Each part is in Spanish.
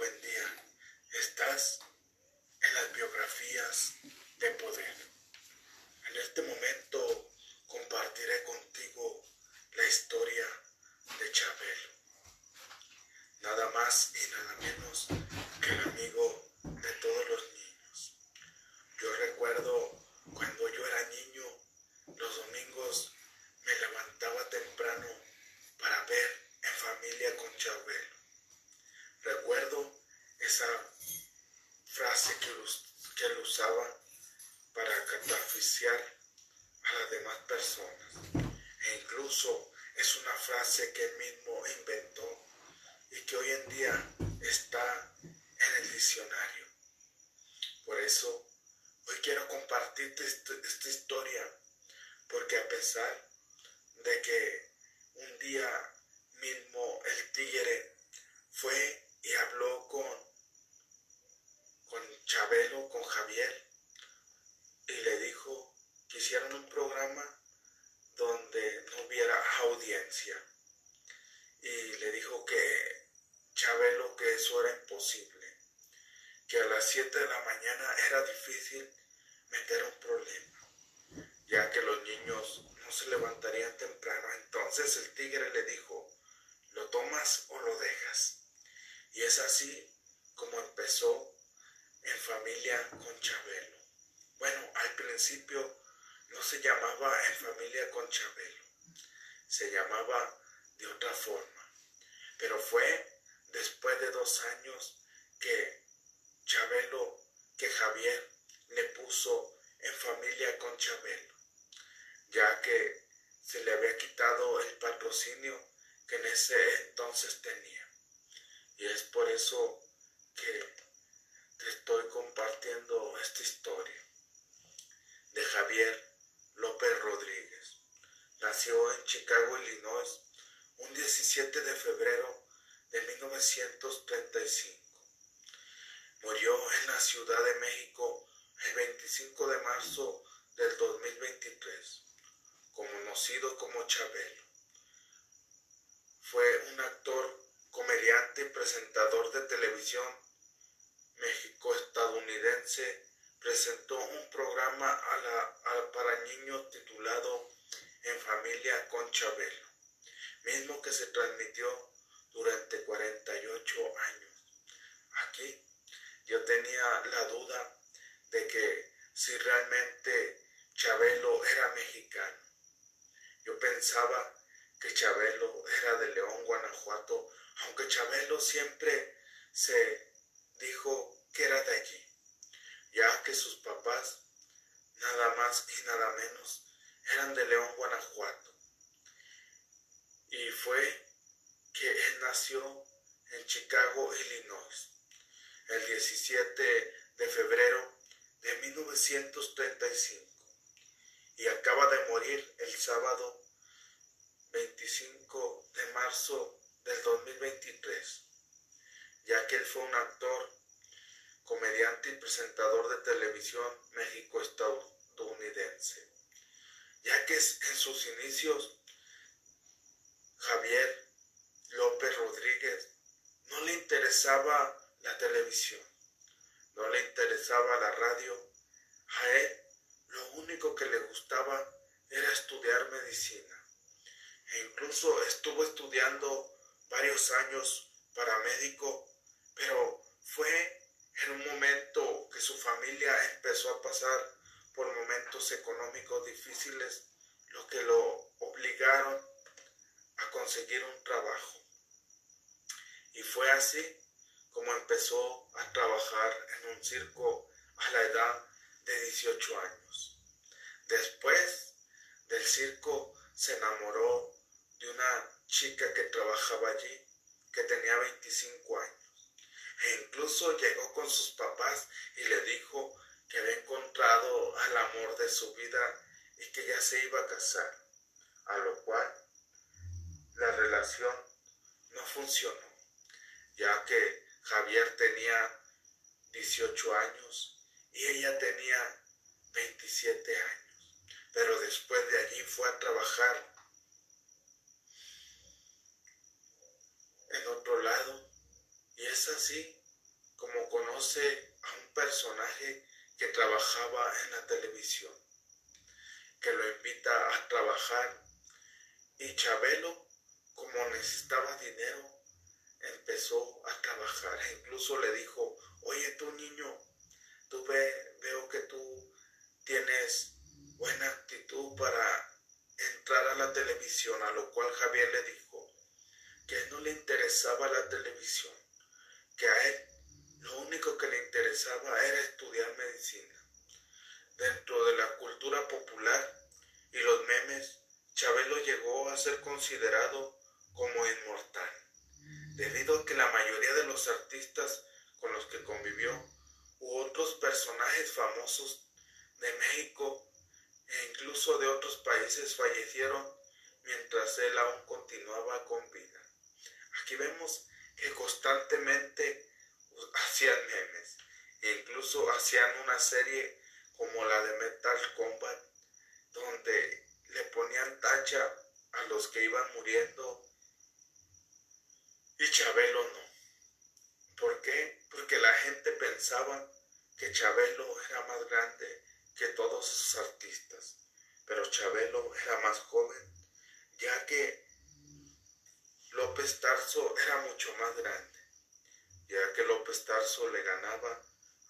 buen día. Estás en las biografías de poder. En este momento compartiré contigo la historia de Chabelo. Nada más y nada menos que el amigo de todos los niños. Yo recuerdo cuando yo era niño, los domingos me levantaba temprano para ver en familia con Chabelo. Recuerdo esa frase que, que él usaba para cataficiar a las demás personas. E incluso es una frase que él mismo inventó y que hoy en día está en el diccionario. Por eso hoy quiero compartirte esta historia, porque a pesar de que un día mismo el tigre fue y habló con, con Chabelo, con Javier, y le dijo que hicieran un programa donde no hubiera audiencia. Y le dijo que Chabelo que eso era imposible, que a las 7 de la mañana era difícil meter un problema, ya que los niños no se levantarían temprano. Entonces el tigre le dijo, ¿lo tomas o lo dejas? Y es así como empezó en familia con Chabelo. Bueno, al principio no se llamaba en familia con Chabelo, se llamaba de otra forma. Pero fue después de dos años que Chabelo, que Javier le puso en familia con Chabelo, ya que se le había quitado el patrocinio que en ese entonces tenía. Y es por eso que te estoy compartiendo esta historia de Javier López Rodríguez. Nació en Chicago, Illinois, un 17 de febrero de 1935. Murió en la Ciudad de México el 25 de marzo del 2023, conocido como Chabelo. Fue un actor comediante y presentador de televisión México-estadounidense, presentó un programa para niños titulado En familia con Chabelo, mismo que se transmitió durante 48 años. Aquí yo tenía la duda de que si realmente Chabelo era mexicano. Yo pensaba que Chabelo era de León, Guanajuato, aunque Chabelo siempre se dijo que era de allí, ya que sus papás, nada más y nada menos, eran de León, Guanajuato. Y fue que él nació en Chicago, Illinois, el 17 de febrero de 1935 y acaba de morir el sábado 25 de marzo del 2023, ya que él fue un actor, comediante y presentador de televisión México-estadounidense, ya que en sus inicios Javier López Rodríguez no le interesaba la televisión, no le interesaba la radio, a él lo único que le gustaba era estudiar medicina e incluso estuvo estudiando varios años para médico, pero fue en un momento que su familia empezó a pasar por momentos económicos difíciles, lo que lo obligaron a conseguir un trabajo. Y fue así como empezó a trabajar en un circo a la edad de 18 años. Después del circo se enamoró de una chica que trabajaba allí, que tenía 25 años. E incluso llegó con sus papás y le dijo que había encontrado al amor de su vida y que ya se iba a casar, a lo cual la relación no funcionó, ya que Javier tenía 18 años y ella tenía 27 años, pero después de allí fue a trabajar en otro lado. Y es así conoce a un personaje que trabajaba en la televisión, que lo invita a trabajar y Chabelo, como necesitaba dinero, empezó a trabajar. Incluso le dijo, oye tú niño, tú ve, veo que tú tienes buena actitud para entrar a la televisión, a lo cual Javier le dijo que no le interesaba la televisión, que a él lo único que le interesaba era estudiar medicina. Dentro de la cultura popular y los memes, Chabelo llegó a ser considerado como inmortal, debido a que la mayoría de los artistas con los que convivió u otros personajes famosos de México e incluso de otros países fallecieron mientras él aún continuaba con vida. Aquí vemos que constantemente hacían memes e incluso hacían una serie como la de Metal Combat donde le ponían tacha a los que iban muriendo y Chabelo no. ¿Por qué? Porque la gente pensaba que Chabelo era más grande que todos esos artistas, pero Chabelo era más joven, ya que López Tarso era mucho más grande, ya que López Tarso le ganaba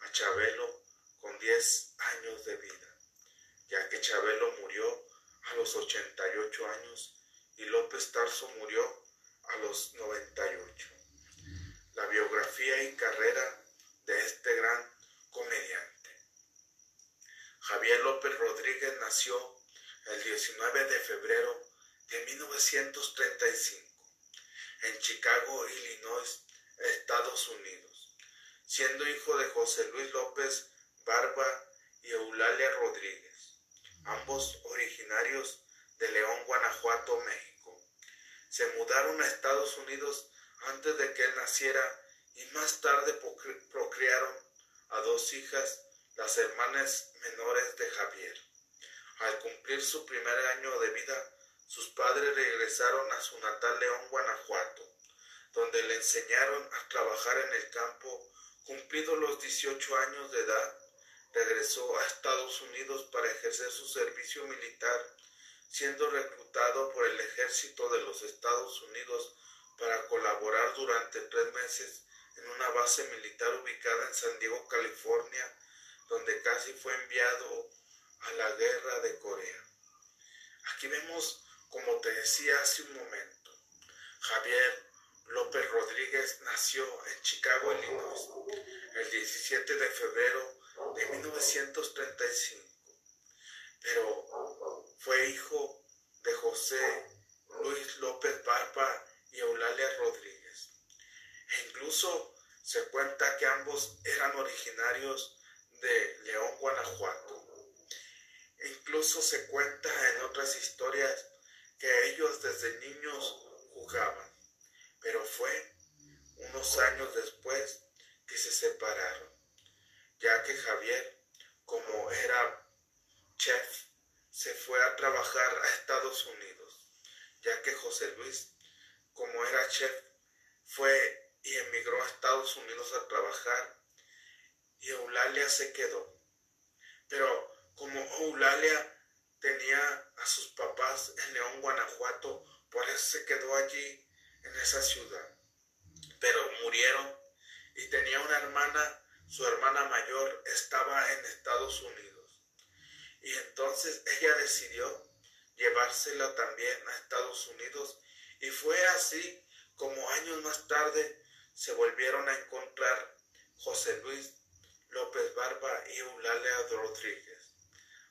a Chabelo con 10 años de vida, ya que Chabelo murió a los 88 años y López Tarso murió a los 98. La biografía y carrera de este gran comediante. Javier López Rodríguez nació el 19 de febrero de 1935 en Chicago, Illinois, Estados Unidos, siendo hijo de José Luis López Barba y Eulalia Rodríguez, ambos originarios de León, Guanajuato, México. Se mudaron a Estados Unidos antes de que él naciera y más tarde procrearon a dos hijas las hermanas menores de Javier. Al cumplir su primer año de vida, sus padres regresaron a su natal León, Guanajuato, donde le enseñaron a trabajar en el campo. Cumplidos los 18 años de edad, regresó a Estados Unidos para ejercer su servicio militar, siendo reclutado por el ejército de los Estados Unidos para colaborar durante tres meses en una base militar ubicada en San Diego, California, donde casi fue enviado a la guerra de Corea. Aquí vemos, como te decía hace un momento, Javier López Rodríguez nació en Chicago, Illinois, el 17 de febrero de 1935, pero fue hijo de José Luis López Barba y Eulalia Rodríguez. E incluso se cuenta que ambos eran originarios de León, Guanajuato. E incluso se cuenta en otras historias que ellos desde niños jugaban, pero fue unos años después que se separaron, ya que Javier, como era chef, se fue a trabajar a Estados Unidos, ya que José Luis, como era chef, fue y emigró a Estados Unidos a trabajar y Eulalia se quedó. Pero como Eulalia tenía a sus papás en León, Guanajuato, por eso se quedó allí en esa ciudad. Pero murieron y tenía una hermana, su hermana mayor estaba en Estados Unidos. Y entonces ella decidió llevársela también a Estados Unidos y fue así como años más tarde se volvieron a encontrar José Luis López Barba y Eulalia Rodríguez,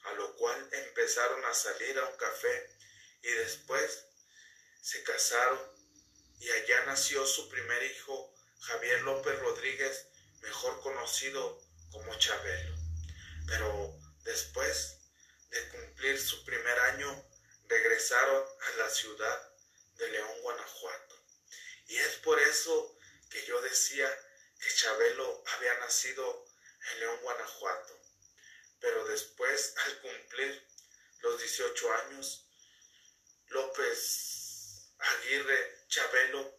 a lo cual empezaron a salir a un café y después se casaron y allá nació su primer hijo, Javier López Rodríguez, mejor conocido como Chabelo. Pero después de cumplir su primer año, regresaron a la ciudad de León, Guanajuato. Y es por eso que yo decía que Chabelo había nacido en León, Guanajuato. Pero después, al cumplir los 18 años, López Aguirre Chabelo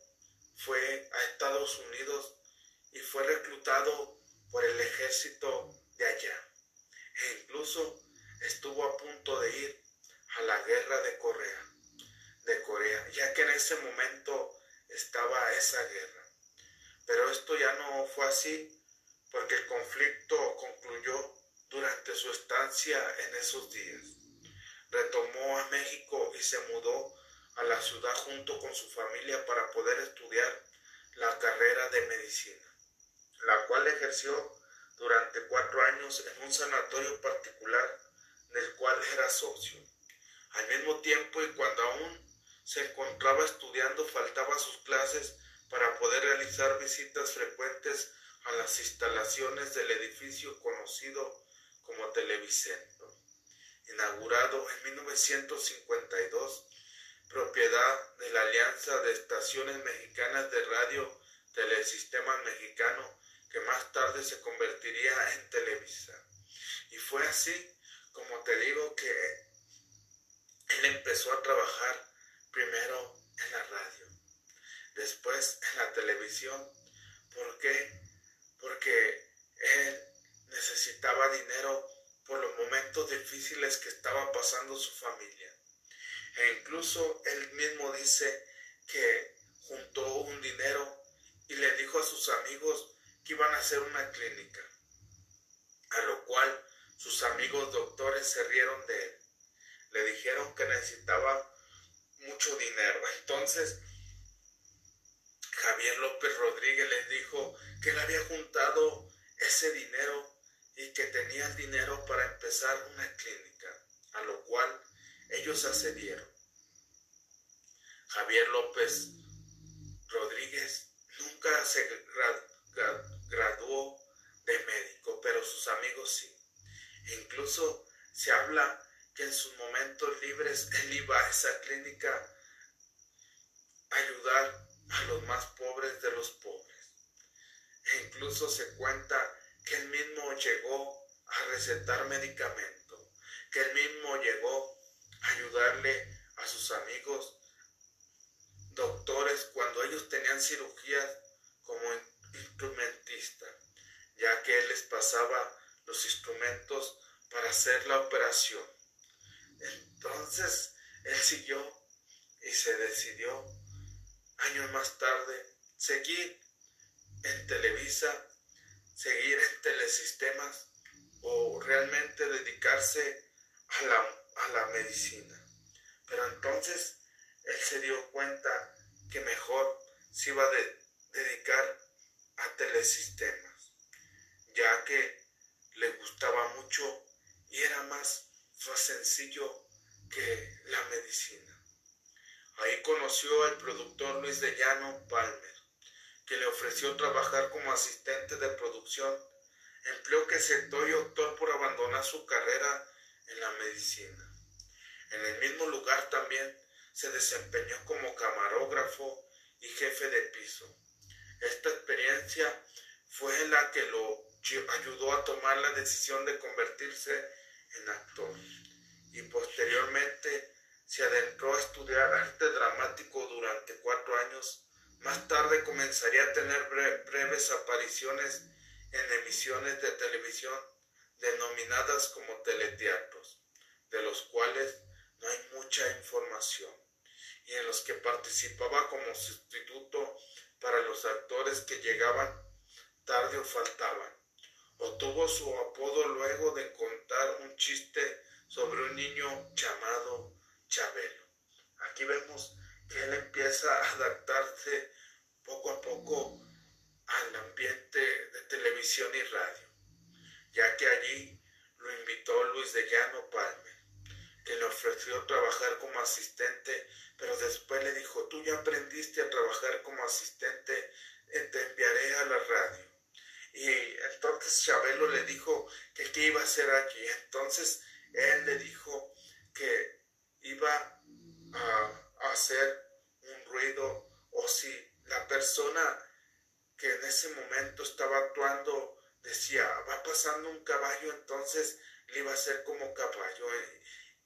fue a Estados Unidos y fue reclutado por el ejército de allá. E incluso estuvo a punto de ir a la guerra de Corea, de Corea, ya que en ese momento estaba esa guerra. Pero esto ya no fue así, porque el conflicto concluyó durante su estancia en esos días. Retomó a México y se mudó a la ciudad junto con su familia para poder estudiar la carrera de medicina, la cual ejerció durante cuatro años en un sanatorio particular del cual era socio. Al mismo tiempo y cuando aún se encontraba estudiando faltaba sus clases para poder realizar visitas frecuentes a las instalaciones del edificio conocido como Televicentro, inaugurado en 1952, propiedad de la Alianza de Estaciones Mexicanas de Radio Telesistemas Mexicano, que más tarde se convertiría en Televisa. Y fue así, como te digo, que él empezó a trabajar primero en la radio, después en la televisión. ¿Por qué? Porque él necesitaba dinero por los momentos difíciles que estaba pasando su familia. E incluso él mismo dice que juntó un dinero y le dijo a sus amigos que iban a hacer una clínica, a lo cual sus amigos doctores se rieron de él. Le dijeron que necesitaba mucho dinero. Entonces, Javier López Rodríguez les dijo que él había juntado ese dinero y que tenía el dinero para empezar una clínica, a lo cual ellos accedieron. Javier López Rodríguez nunca se graduó de médico, pero sus amigos sí. Incluso se habla que en sus momentos libres él iba a esa clínica a ayudar a los más pobres de los pobres. E incluso se cuenta que él mismo llegó a recetar medicamento, que él mismo llegó a ayudarle a sus amigos doctores cuando ellos tenían cirugías como instrumentista, ya que él les pasaba los instrumentos para hacer la operación. Entonces él siguió y se decidió años más tarde seguir en Televisa, seguir en telesistemas o realmente dedicarse a la, a la medicina. Pero entonces él se dio cuenta que mejor se iba a dedicar a telesistemas, ya que le gustaba mucho y era más, sencillo que la medicina. Ahí conoció al productor Luis de Llano Palmer, que le ofreció trabajar como asistente de producción, empleo que aceptó y optó por abandonar su carrera en la medicina. En el mismo lugar también se desempeñó como camarógrafo y jefe de piso. Esta experiencia fue la que lo ayudó a tomar la decisión de convertirse en actor y posteriormente se adentró a estudiar arte dramático durante cuatro años. Más tarde comenzaría a tener breves apariciones en emisiones de televisión denominadas como teleteatros, de los cuales no hay mucha información, y en los que participaba como sustituto para los actores que llegaban tarde o faltaban. Obtuvo su apodo luego de contar un chiste sobre un niño llamado Chabelo. Aquí vemos que él empieza a adaptarse poco a poco al ambiente de televisión y radio, ya que allí lo invitó Luis de Llano Palme que le ofreció trabajar como asistente, pero después le dijo, tú ya aprendiste a trabajar como asistente, eh, te enviaré a la radio. Y entonces Chabelo le dijo que qué iba a hacer aquí. Entonces él le dijo que iba a hacer un ruido o si la persona que en ese momento estaba actuando decía, va pasando un caballo, entonces le iba a hacer como caballo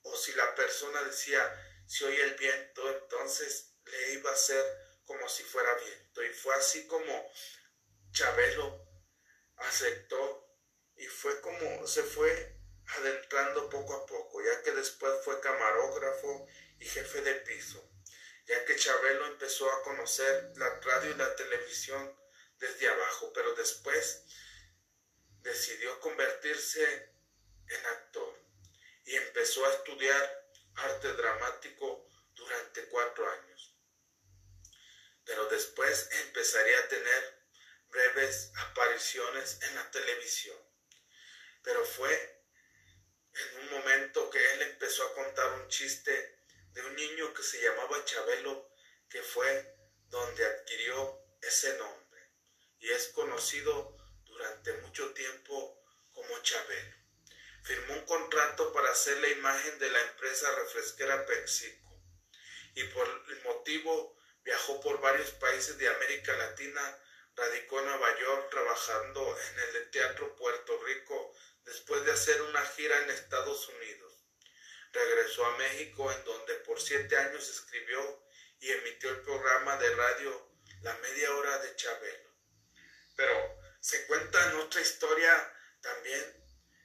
o si la persona decía, si oye el viento, entonces le iba a hacer como si fuera viento. Y fue así como Chabelo aceptó y fue como se fue adentrando poco a poco, ya que después fue camarógrafo y jefe de piso, ya que Chabelo empezó a conocer la radio y la televisión desde abajo, pero después decidió convertirse en actor y empezó a estudiar arte dramático durante cuatro años. Pero después empezaría a tener breves apariciones en la televisión. Pero fue en un momento que él empezó a contar un chiste de un niño que se llamaba Chabelo, que fue donde adquirió ese nombre y es conocido durante mucho tiempo como Chabelo. Firmó un contrato para hacer la imagen de la empresa refresquera PepsiCo y por el motivo viajó por varios países de América Latina, radicó en Nueva York trabajando en el Teatro Puerto Rico después de hacer una gira en Estados Unidos. Regresó a México en donde por siete años escribió y emitió el programa de radio La Media Hora de Chabelo. Pero se cuenta en otra historia también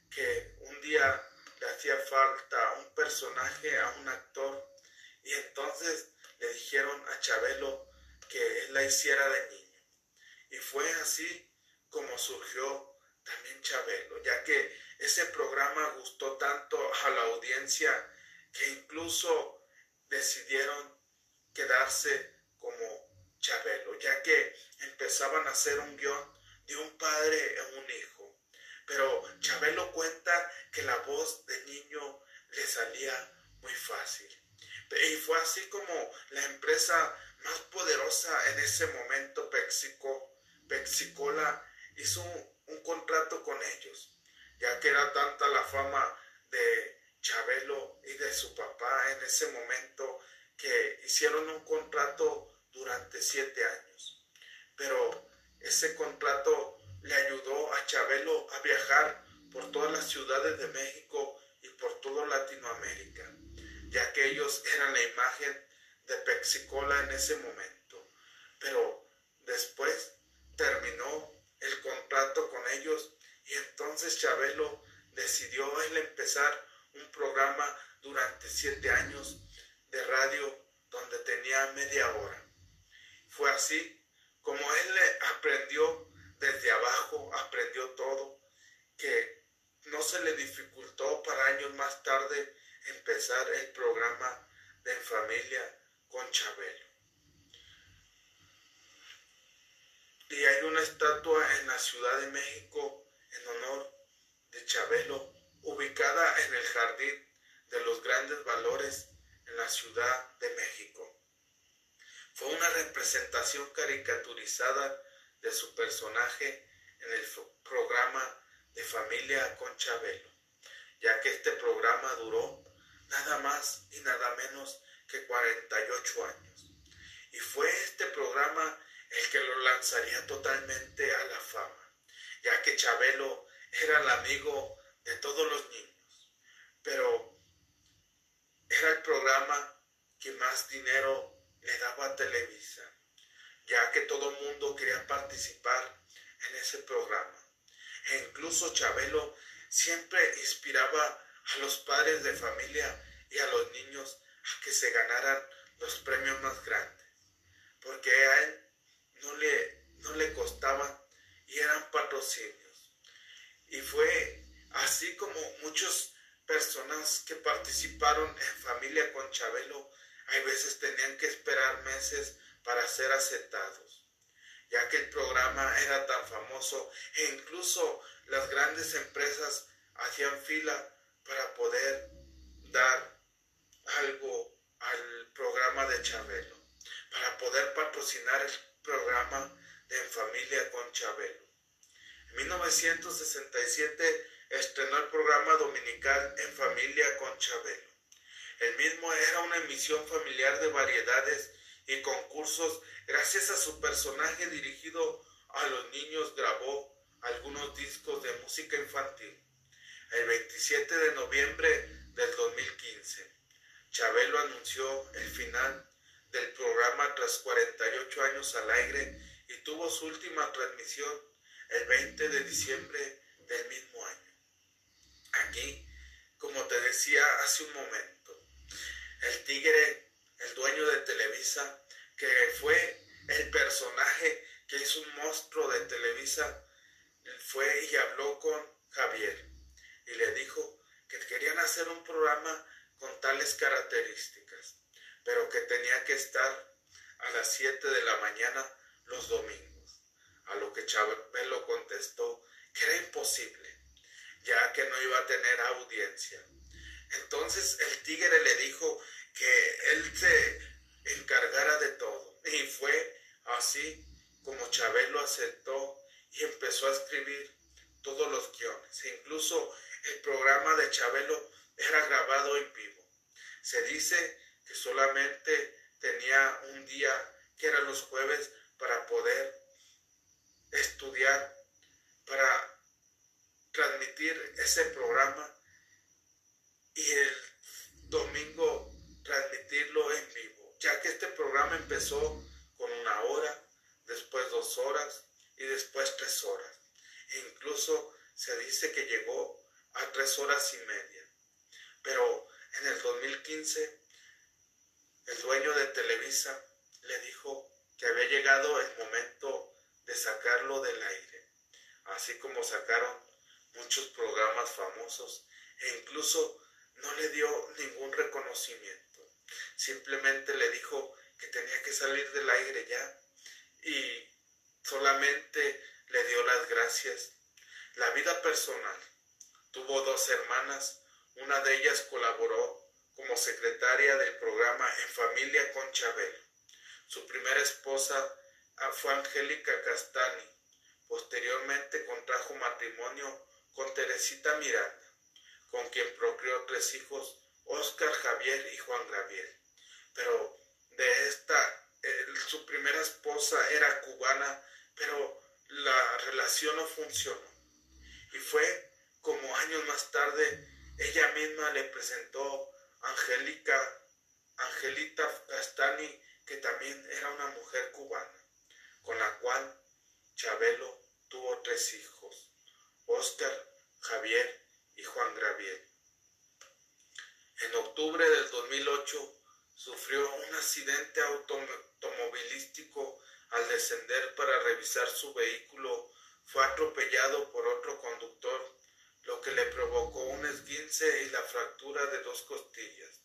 que un día le hacía falta un personaje a un actor y entonces le dijeron a Chabelo que él la hiciera de niño. Y fue así como surgió también Chabelo, ya que ese programa gustó tanto a la audiencia que incluso decidieron quedarse como Chabelo, ya que empezaban a hacer un guion de un padre y un hijo. Pero Chabelo cuenta que la voz de niño le salía muy fácil. Y fue así como la empresa más poderosa en ese momento, Pexico, Pexicola, hizo un contrato con ellos, ya que era tanta la fama de Chabelo y de su papá en ese momento que hicieron un contrato durante siete años. Pero ese contrato le ayudó a Chabelo a viajar por todas las ciudades de México y por toda Latinoamérica, ya que ellos eran la imagen de Pexicola en ese momento. Pero después terminó el contrato con ellos y entonces Chabelo decidió él empezar un programa durante siete años de radio donde tenía media hora. Fue así como él aprendió desde abajo, aprendió todo, que no se le dificultó para años más tarde empezar el programa de Familia con Chabelo. Y hay una estatua en la Ciudad de México en honor de Chabelo, ubicada en el Jardín de los Grandes Valores en la Ciudad de México. Fue una representación caricaturizada de su personaje en el programa de familia con Chabelo, ya que este programa duró nada más y nada menos que 48 años. Y fue este programa el que lo lanzaría totalmente a la fama, ya que Chabelo era el amigo de todos los niños, pero era el programa que más dinero le daba a Televisa, ya que todo el mundo quería participar en ese programa. E incluso Chabelo siempre inspiraba a los padres de familia y a los niños a que se ganaran los premios más grandes, porque él no le, no le costaban y eran patrocinios. Y fue así como muchas personas que participaron en familia con Chabelo, hay veces tenían que esperar meses para ser aceptados, ya que el programa era tan famoso e incluso las grandes empresas hacían fila para poder dar algo al programa de Chabelo, para poder patrocinar el programa de En Familia con Chabelo. En 1967 estrenó el programa dominical En Familia con Chabelo. El mismo era una emisión familiar de variedades y concursos. Gracias a su personaje dirigido a los niños grabó algunos discos de música infantil. El 27 de noviembre del 2015, Chabelo anunció el final del programa tras 48 años al aire y tuvo su última transmisión el 20 de diciembre del mismo año. Aquí, como te decía hace un momento, el tigre, el dueño de Televisa, que fue el personaje que es un monstruo de Televisa, fue y habló con Javier y le dijo que querían hacer un programa con tales características, pero que tenía que estar a las 7 de la mañana los domingos. A lo que Chabelo contestó que era imposible, ya que no iba a tener audiencia. Entonces el tigre le dijo que él se encargara de todo. Y fue así como Chabelo aceptó y empezó a escribir todos los guiones. E incluso el programa de Chabelo era grabado en vivo. Se dice que solamente tenía un día, que era los jueves, para poder estudiar, para transmitir ese programa y el domingo transmitirlo en vivo, ya que este programa empezó con una hora, después dos horas y después tres horas. E incluso se dice que llegó a tres horas y media. Pero en el 2015 el dueño de Televisa le dijo que había llegado el momento de sacarlo del aire, así como sacaron muchos programas famosos e incluso no le dio ningún reconocimiento. Simplemente le dijo que tenía que salir del aire ya y solamente le dio las gracias. La vida personal. Tuvo dos hermanas, una de ellas colaboró como secretaria del programa En Familia con Chabelo. Su primera esposa ah, fue Angélica Castani. Posteriormente contrajo matrimonio con Teresita Miranda, con quien procreó tres hijos, Oscar, Javier y Juan Gabriel. Pero de esta, su primera esposa era cubana, pero la relación no funcionó. Y fue como años más tarde, ella misma le presentó Angélica, Angelita Castani, que también era una mujer cubana, con la cual Chabelo tuvo tres hijos, Oscar, Javier y Juan Graviel. En octubre del 2008 sufrió un accidente automovilístico al descender para revisar su vehículo. Fue atropellado por otro conductor lo que le provocó un esguince y la fractura de dos costillas.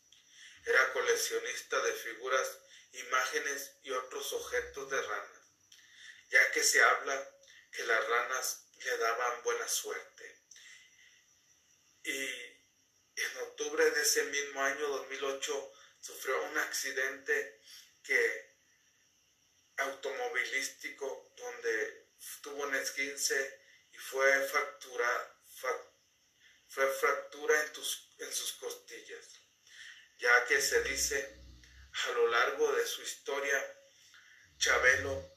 Era coleccionista de figuras, imágenes y otros objetos de ranas, ya que se habla que las ranas le daban buena suerte. Y en octubre de ese mismo año 2008 sufrió un accidente automovilístico donde tuvo un esguince y fue fracturado fue fractura en, tus, en sus costillas, ya que se dice a lo largo de su historia, Chabelo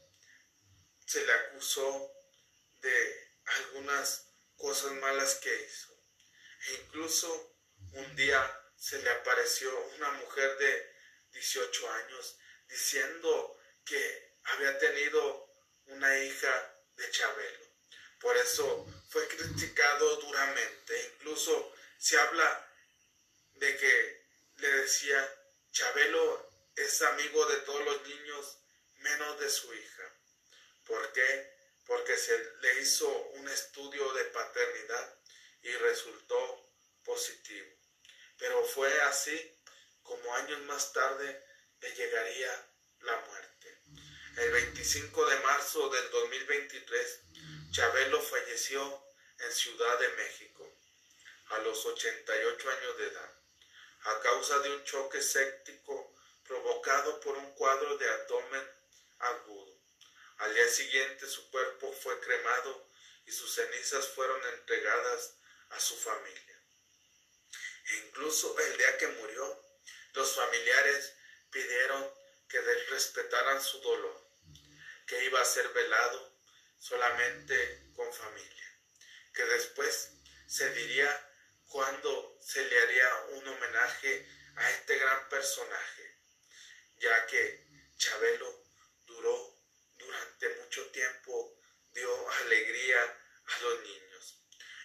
se le acusó de algunas cosas malas que hizo. E incluso un día se le apareció una mujer de 18 años diciendo que había tenido una hija de Chabelo. Por eso fue criticado duramente. Incluso se habla de que le decía, Chabelo es amigo de todos los niños menos de su hija. ¿Por qué? Porque se le hizo un estudio de paternidad y resultó positivo. Pero fue así como años más tarde le llegaría la muerte. El 25 de marzo del 2023 Chabelo falleció en Ciudad de México a los 88 años de edad a causa de un choque séptico provocado por un cuadro de abdomen agudo. Al día siguiente su cuerpo fue cremado y sus cenizas fueron entregadas a su familia. E incluso el día que murió, los familiares pidieron que respetaran su dolor, que iba a ser velado solamente con familia, que después se diría cuándo se le haría un homenaje a este gran personaje, ya que Chabelo duró durante mucho tiempo, dio alegría a los niños,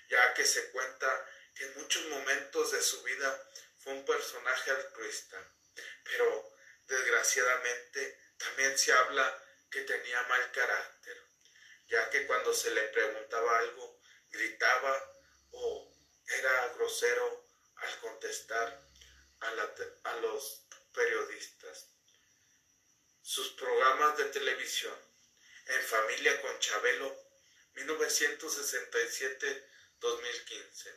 ya que se cuenta que en muchos momentos de su vida fue un personaje altruista, pero desgraciadamente también se habla que tenía mal carácter ya que cuando se le preguntaba algo gritaba o era grosero al contestar a, los periodistas. Sus programas de televisión, En Familia con Chabelo, 1967-2015,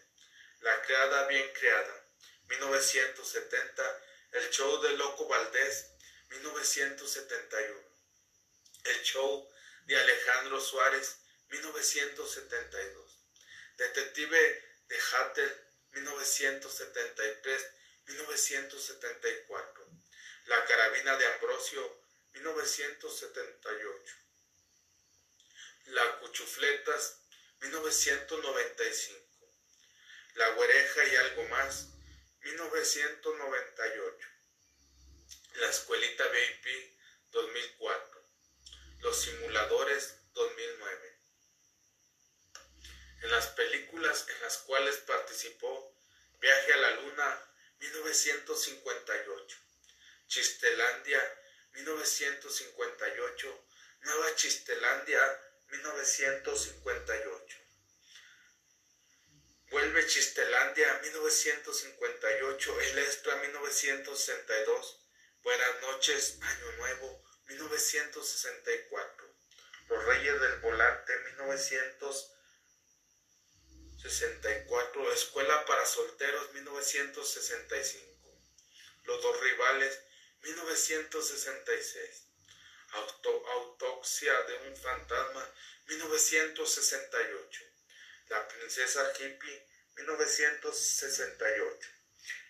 La Creada Bien Creada, 1970, El Show de Loco Valdés, 1971, El Show de Alejandro Suárez, 1972, Detective de Hattel, 1973, 1974, La Carabina de Ambrosio, 1978, La Cuchufletas, 1995, La Güereja y algo más, 1998. La Escuelita VIP 2004. Los Simuladores 2009. En las películas en las cuales participó, Viaje a la Luna 1958, Chistelandia 1958, Nueva Chistelandia 1958. Vuelve Chistelandia 1958, El Extra 1962, Buenas noches, Año Nuevo 1964, Los Reyes del Volante 1964, Escuela para Solteros 1965, Los Dos Rivales 1966, Autopsia de un Fantasma 1968. La princesa hippie, 1968.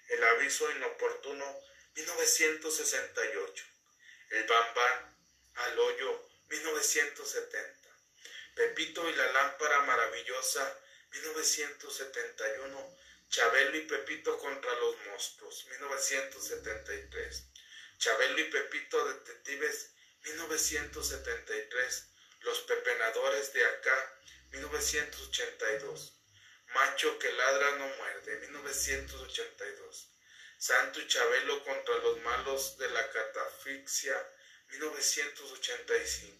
El aviso inoportuno, 1968. El bambán al hoyo, 1970. Pepito y la lámpara maravillosa, 1971. Chabelo y Pepito contra los monstruos, 1973. Chabelo y Pepito Detectives, 1973. Los pepenadores de acá, 1982. Macho que ladra no muerde, 1982. Santo y Chabelo contra los malos de la catafixia, 1985.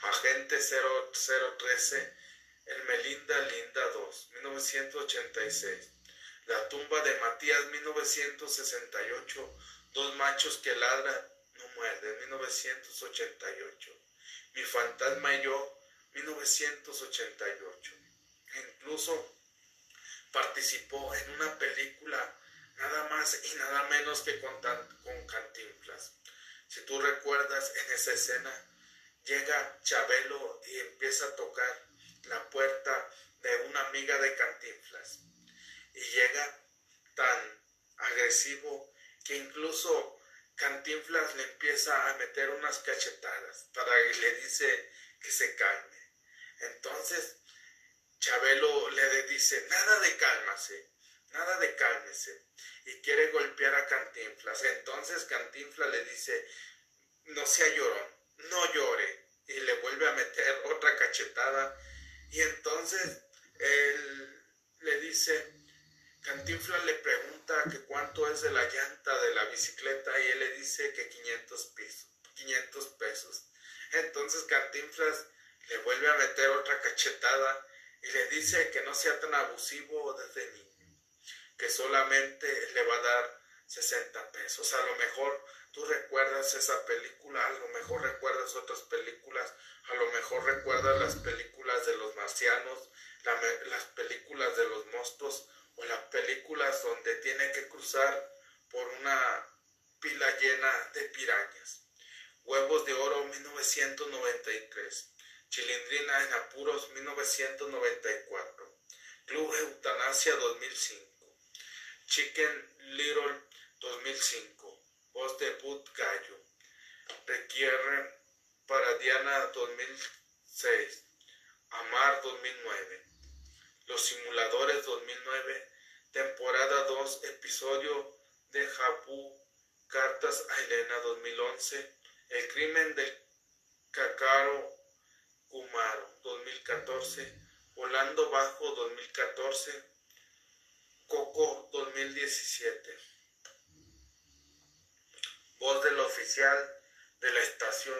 Agente 0013, El Melinda Linda 2, 1986. La tumba de Matías, 1968. Dos machos que ladran no muerden, 1988. Mi fantasma y yo, 1988. Incluso participó en una película y nada menos que con, con Cantinflas. Si tú recuerdas en esa escena, llega Chabelo y empieza a tocar la puerta de una amiga de Cantinflas. Y llega tan agresivo que incluso Cantinflas le empieza a meter unas cachetadas para que le dice que se calme. Entonces, Chabelo le dice, nada de cálmase, nada de cálmese. Y quiere golpear a Cantinflas. Entonces Cantinflas le dice, no sea llorón, no llore. Y le vuelve a meter otra cachetada. Y entonces él le dice, Cantinflas le pregunta que cuánto es de la llanta de la bicicleta y él le dice que 500 pesos. 500 pesos. Entonces Cantinflas le vuelve a meter otra cachetada y le dice que no sea tan abusivo desde niño, que solamente le va a dar 60 pesos. A lo mejor tú recuerdas esa película, a lo mejor recuerdas otras películas, a lo mejor recuerdas las películas de los marcianos, las películas de los monstruos o las películas donde tiene que cruzar por una pila llena de pirañas. Huevos de Oro 1993. Chilindrina en Apuros 1994. Club Eutanasia 2005. Chicken Little 2005. Voz de Boot Gallo. Requiere para Diana 2006. Amar 2009. Los Simuladores 2009. Temporada 2. Episodio de Japú. Cartas a Elena 2011. El crimen del Cacaro Kumaro 2014, Volando Bajo 2014, Coco 2017. Voz del oficial de la estación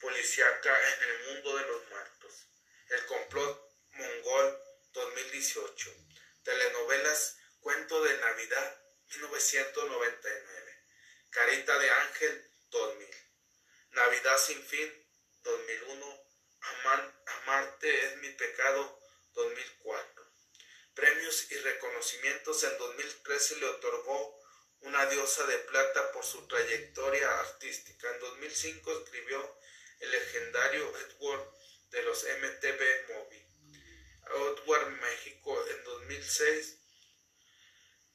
policíaca en el mundo de los muertos. El complot mongol 2018. Telenovelas Cuento de Navidad 1999. Carita de Ángel 2000. Navidad sin fin 2001. Amarte es mi pecado 2004. Premios y reconocimientos en 2013 le otorgó una diosa de plata por su trayectoria artística. En 2005 escribió el legendario Edward de los MTV Movie. Edward México en 2006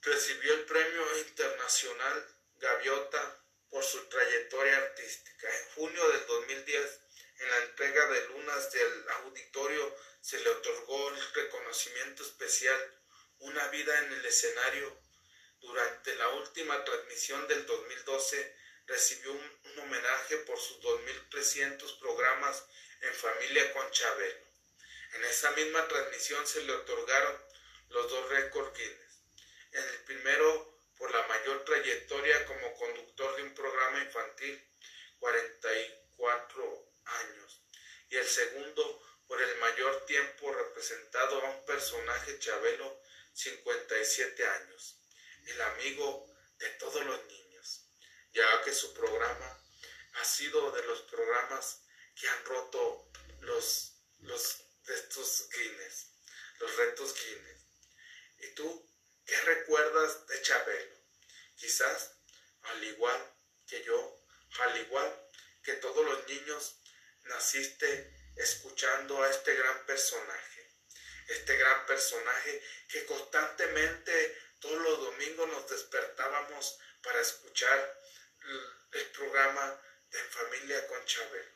recibió el premio internacional Gaviota por su trayectoria artística. En junio del 2010, en la entrega de lunas del auditorio, se le otorgó el reconocimiento especial Una vida en el escenario. Durante la última transmisión del 2012, recibió un, homenaje por sus 2.300 programas en familia con Chabelo. En esa misma transmisión se le otorgaron los dos récords Guinness. En el primero por la mayor trayectoria como conductor de un programa infantil, 44 años, y el segundo por el mayor tiempo representado a un personaje Chabelo, 57 años, el amigo de todos los niños ya que su programa ha sido de los programas que han roto los, los de estos los retos Guinness. ¿Y tú qué recuerdas de Chabelo? Quizás, al igual que yo, al igual que todos los niños, naciste escuchando a este gran personaje, este gran personaje que constantemente todos los domingos nos despertábamos para escuchar el programa de En Familia con Chabelo.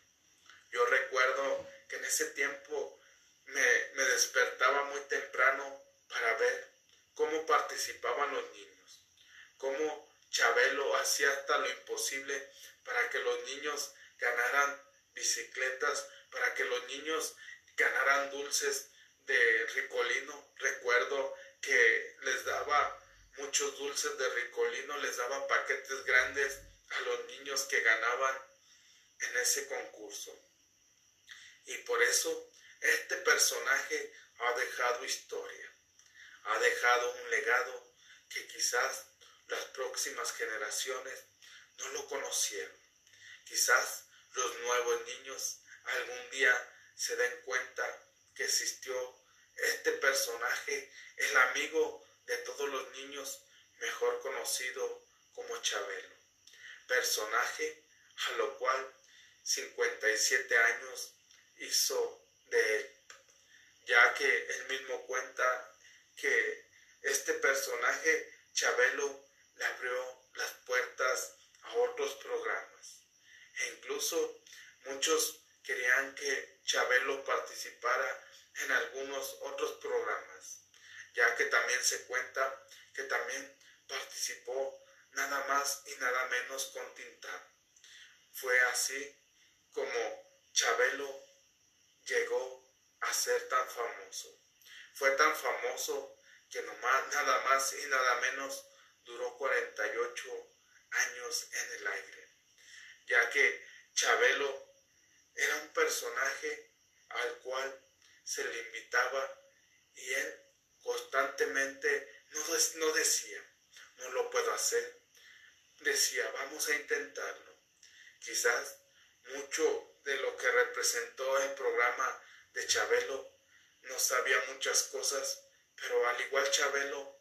Yo recuerdo que en ese tiempo me, me despertaba muy temprano para ver cómo participaban los niños, cómo Chabelo hacía hasta lo imposible para que los niños ganaran bicicletas, para que los niños ganaran dulces de ricolino. Recuerdo que les daba muchos dulces de ricolino, les daba paquetes grandes a los niños que ganaban en ese concurso. Y por eso este personaje ha dejado historia, ha dejado un legado que quizás las próximas generaciones no lo conocieron. Quizás los nuevos niños algún día se den cuenta que existió este personaje, el amigo de todos los niños, mejor conocido como Chabelo personaje a lo cual 57 años hizo de él, ya que él mismo cuenta que este personaje, Chabelo, le abrió las puertas a otros programas. E incluso muchos querían que Chabelo participara en algunos otros programas, ya que también se cuenta que también participó nada más y nada menos con Tintán. Fue así como Chabelo llegó a ser tan famoso. Fue tan famoso que nada más y nada menos duró 48 años en el aire, ya que Chabelo era un personaje al cual se le invitaba y él constantemente no, no decía, no lo puedo hacer, decía, vamos a intentarlo. Quizás mucho de lo que representó el programa de Chabelo no sabía muchas cosas, pero al igual Chabelo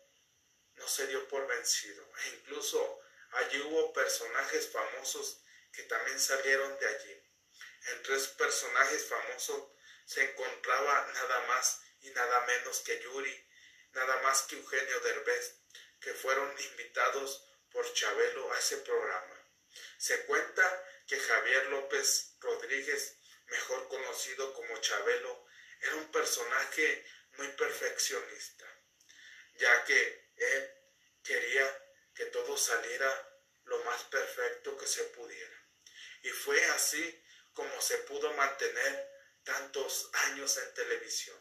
no se dio por vencido. E incluso allí hubo personajes famosos que también salieron de allí. Entre esos personajes famosos se encontraba nada más y nada menos que Yuri, nada más que Eugenio Derbez, que fueron invitados por Chabelo a ese programa. Se cuenta que Javier López Rodríguez, mejor conocido como Chabelo, era un personaje muy perfeccionista, ya que él quería que todo saliera lo más perfecto que se pudiera. Y fue así como se pudo mantener tantos años en televisión.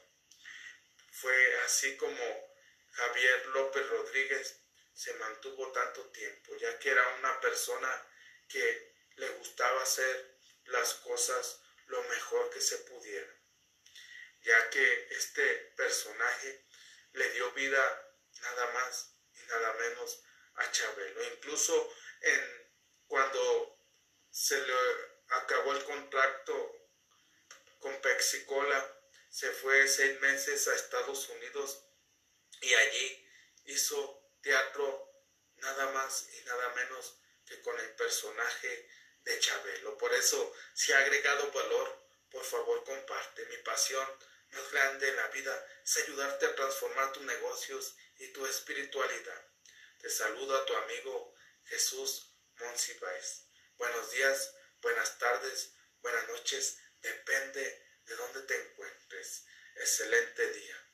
Fue así como Javier López Rodríguez se mantuvo tanto tiempo, ya que era una persona que le gustaba hacer las cosas lo mejor que se pudiera, ya que este personaje le dio vida nada más y nada menos a Chabelo. Incluso cuando se le acabó el contrato con Pexicola, se fue seis meses a Estados Unidos y allí hizo teatro nada más y nada menos que con el personaje de Chabelo. Por eso, si ha agregado valor, por favor comparte. Mi pasión más grande en la vida es ayudarte a transformar tus negocios y tu espiritualidad. Te saludo a tu amigo Jesús Monsiváis. Buenos días, buenas tardes, buenas noches, depende de dónde te encuentres. Excelente día.